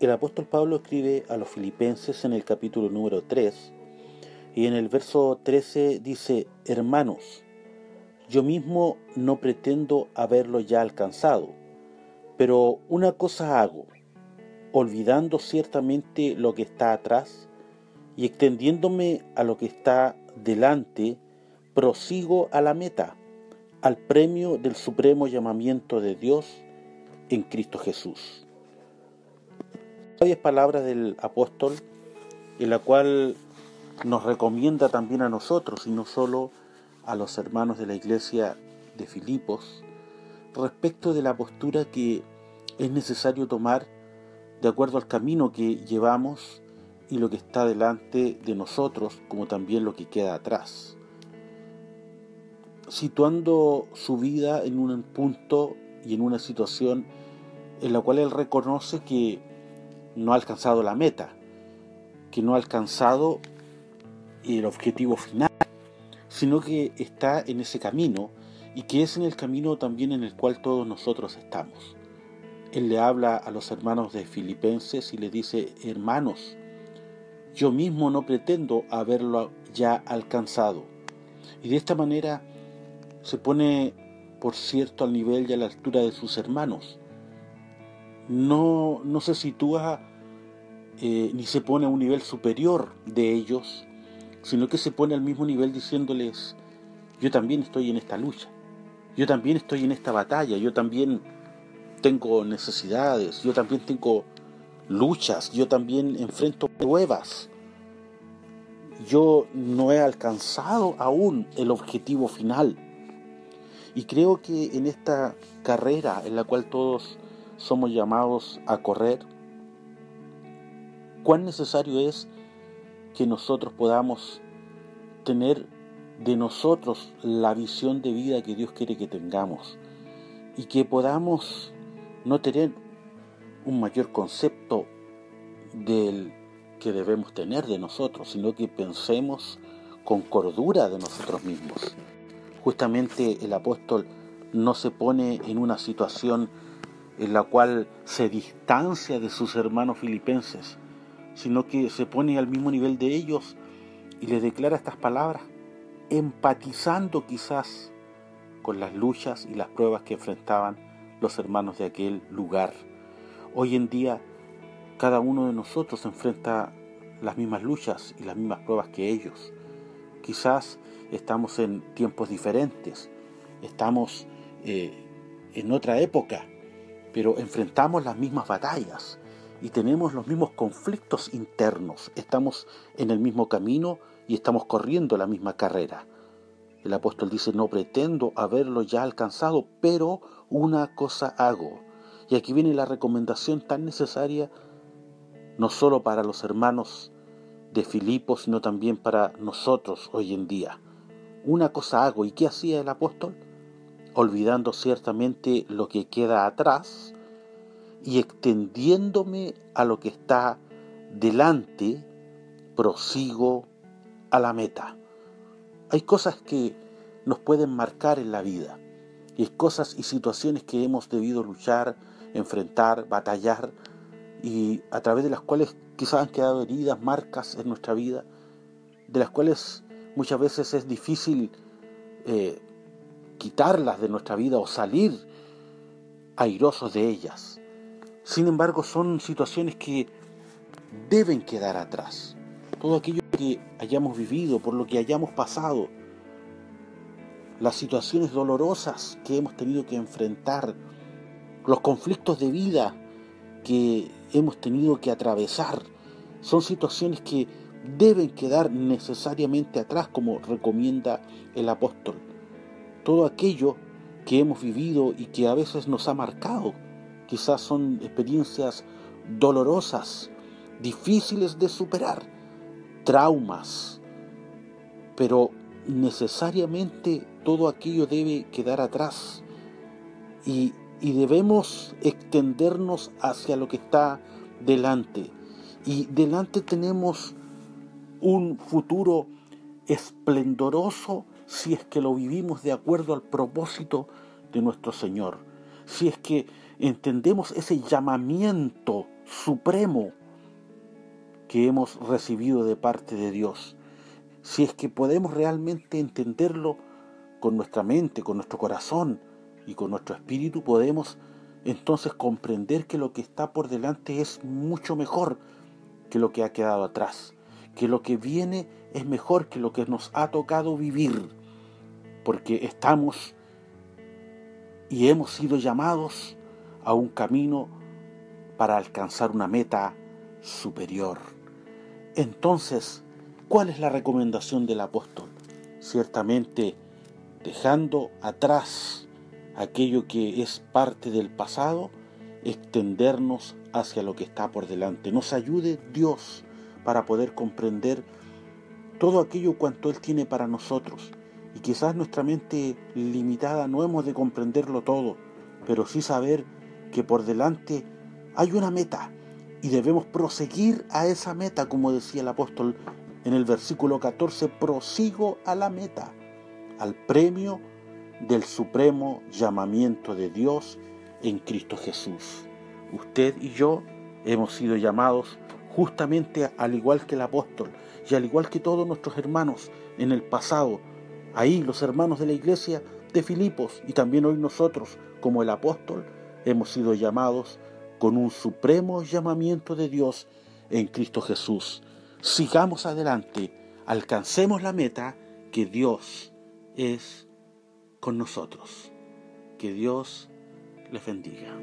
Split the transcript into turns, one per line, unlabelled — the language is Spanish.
El apóstol Pablo escribe a los filipenses en el capítulo número 3 y en el verso 13 dice, hermanos, yo mismo no pretendo haberlo ya alcanzado, pero una cosa hago, olvidando ciertamente lo que está atrás y extendiéndome a lo que está delante, prosigo a la meta, al premio del supremo llamamiento de Dios en Cristo Jesús sabias palabras del apóstol en la cual nos recomienda también a nosotros y no solo a los hermanos de la iglesia de Filipos respecto de la postura que es necesario tomar de acuerdo al camino que llevamos y lo que está delante de nosotros como también lo que queda atrás. Situando su vida en un punto y en una situación en la cual él reconoce que no ha alcanzado la meta, que no ha alcanzado el objetivo final, sino que está en ese camino y que es en el camino también en el cual todos nosotros estamos. Él le habla a los hermanos de Filipenses y le dice, hermanos, yo mismo no pretendo haberlo ya alcanzado. Y de esta manera se pone, por cierto, al nivel y a la altura de sus hermanos. No, no se sitúa eh, ni se pone a un nivel superior de ellos, sino que se pone al mismo nivel diciéndoles, yo también estoy en esta lucha, yo también estoy en esta batalla, yo también tengo necesidades, yo también tengo luchas, yo también enfrento pruebas. Yo no he alcanzado aún el objetivo final. Y creo que en esta carrera en la cual todos somos llamados a correr, cuán necesario es que nosotros podamos tener de nosotros la visión de vida que Dios quiere que tengamos y que podamos no tener un mayor concepto del que debemos tener de nosotros, sino que pensemos con cordura de nosotros mismos. Justamente el apóstol no se pone en una situación en la cual se distancia de sus hermanos filipenses, sino que se pone al mismo nivel de ellos y les declara estas palabras, empatizando quizás con las luchas y las pruebas que enfrentaban los hermanos de aquel lugar. Hoy en día cada uno de nosotros enfrenta las mismas luchas y las mismas pruebas que ellos. Quizás estamos en tiempos diferentes, estamos eh, en otra época, pero enfrentamos las mismas batallas y tenemos los mismos conflictos internos, estamos en el mismo camino y estamos corriendo la misma carrera. El apóstol dice, no pretendo haberlo ya alcanzado, pero una cosa hago. Y aquí viene la recomendación tan necesaria, no solo para los hermanos de Filipos, sino también para nosotros hoy en día. Una cosa hago, ¿y qué hacía el apóstol? Olvidando ciertamente lo que queda atrás, y extendiéndome a lo que está delante, prosigo a la meta. Hay cosas que nos pueden marcar en la vida, y cosas y situaciones que hemos debido luchar, enfrentar, batallar, y a través de las cuales quizás han quedado heridas, marcas en nuestra vida, de las cuales muchas veces es difícil eh, quitarlas de nuestra vida o salir airosos de ellas. Sin embargo, son situaciones que deben quedar atrás. Todo aquello que hayamos vivido, por lo que hayamos pasado, las situaciones dolorosas que hemos tenido que enfrentar, los conflictos de vida que hemos tenido que atravesar, son situaciones que deben quedar necesariamente atrás, como recomienda el apóstol. Todo aquello que hemos vivido y que a veces nos ha marcado Quizás son experiencias dolorosas, difíciles de superar, traumas, pero necesariamente todo aquello debe quedar atrás y, y debemos extendernos hacia lo que está delante. Y delante tenemos un futuro esplendoroso si es que lo vivimos de acuerdo al propósito de nuestro Señor. Si es que entendemos ese llamamiento supremo que hemos recibido de parte de Dios. Si es que podemos realmente entenderlo con nuestra mente, con nuestro corazón y con nuestro espíritu, podemos entonces comprender que lo que está por delante es mucho mejor que lo que ha quedado atrás, que lo que viene es mejor que lo que nos ha tocado vivir, porque estamos y hemos sido llamados a un camino para alcanzar una meta superior. Entonces, ¿cuál es la recomendación del apóstol? Ciertamente, dejando atrás aquello que es parte del pasado, extendernos hacia lo que está por delante. Nos ayude Dios para poder comprender todo aquello cuanto Él tiene para nosotros. Y quizás nuestra mente limitada no hemos de comprenderlo todo, pero sí saber que por delante hay una meta y debemos proseguir a esa meta, como decía el apóstol en el versículo 14, prosigo a la meta, al premio del supremo llamamiento de Dios en Cristo Jesús. Usted y yo hemos sido llamados justamente al igual que el apóstol y al igual que todos nuestros hermanos en el pasado, ahí los hermanos de la iglesia de Filipos y también hoy nosotros como el apóstol hemos sido llamados con un supremo llamamiento de Dios en Cristo Jesús. Sigamos adelante, alcancemos la meta que Dios es con nosotros. Que Dios les bendiga.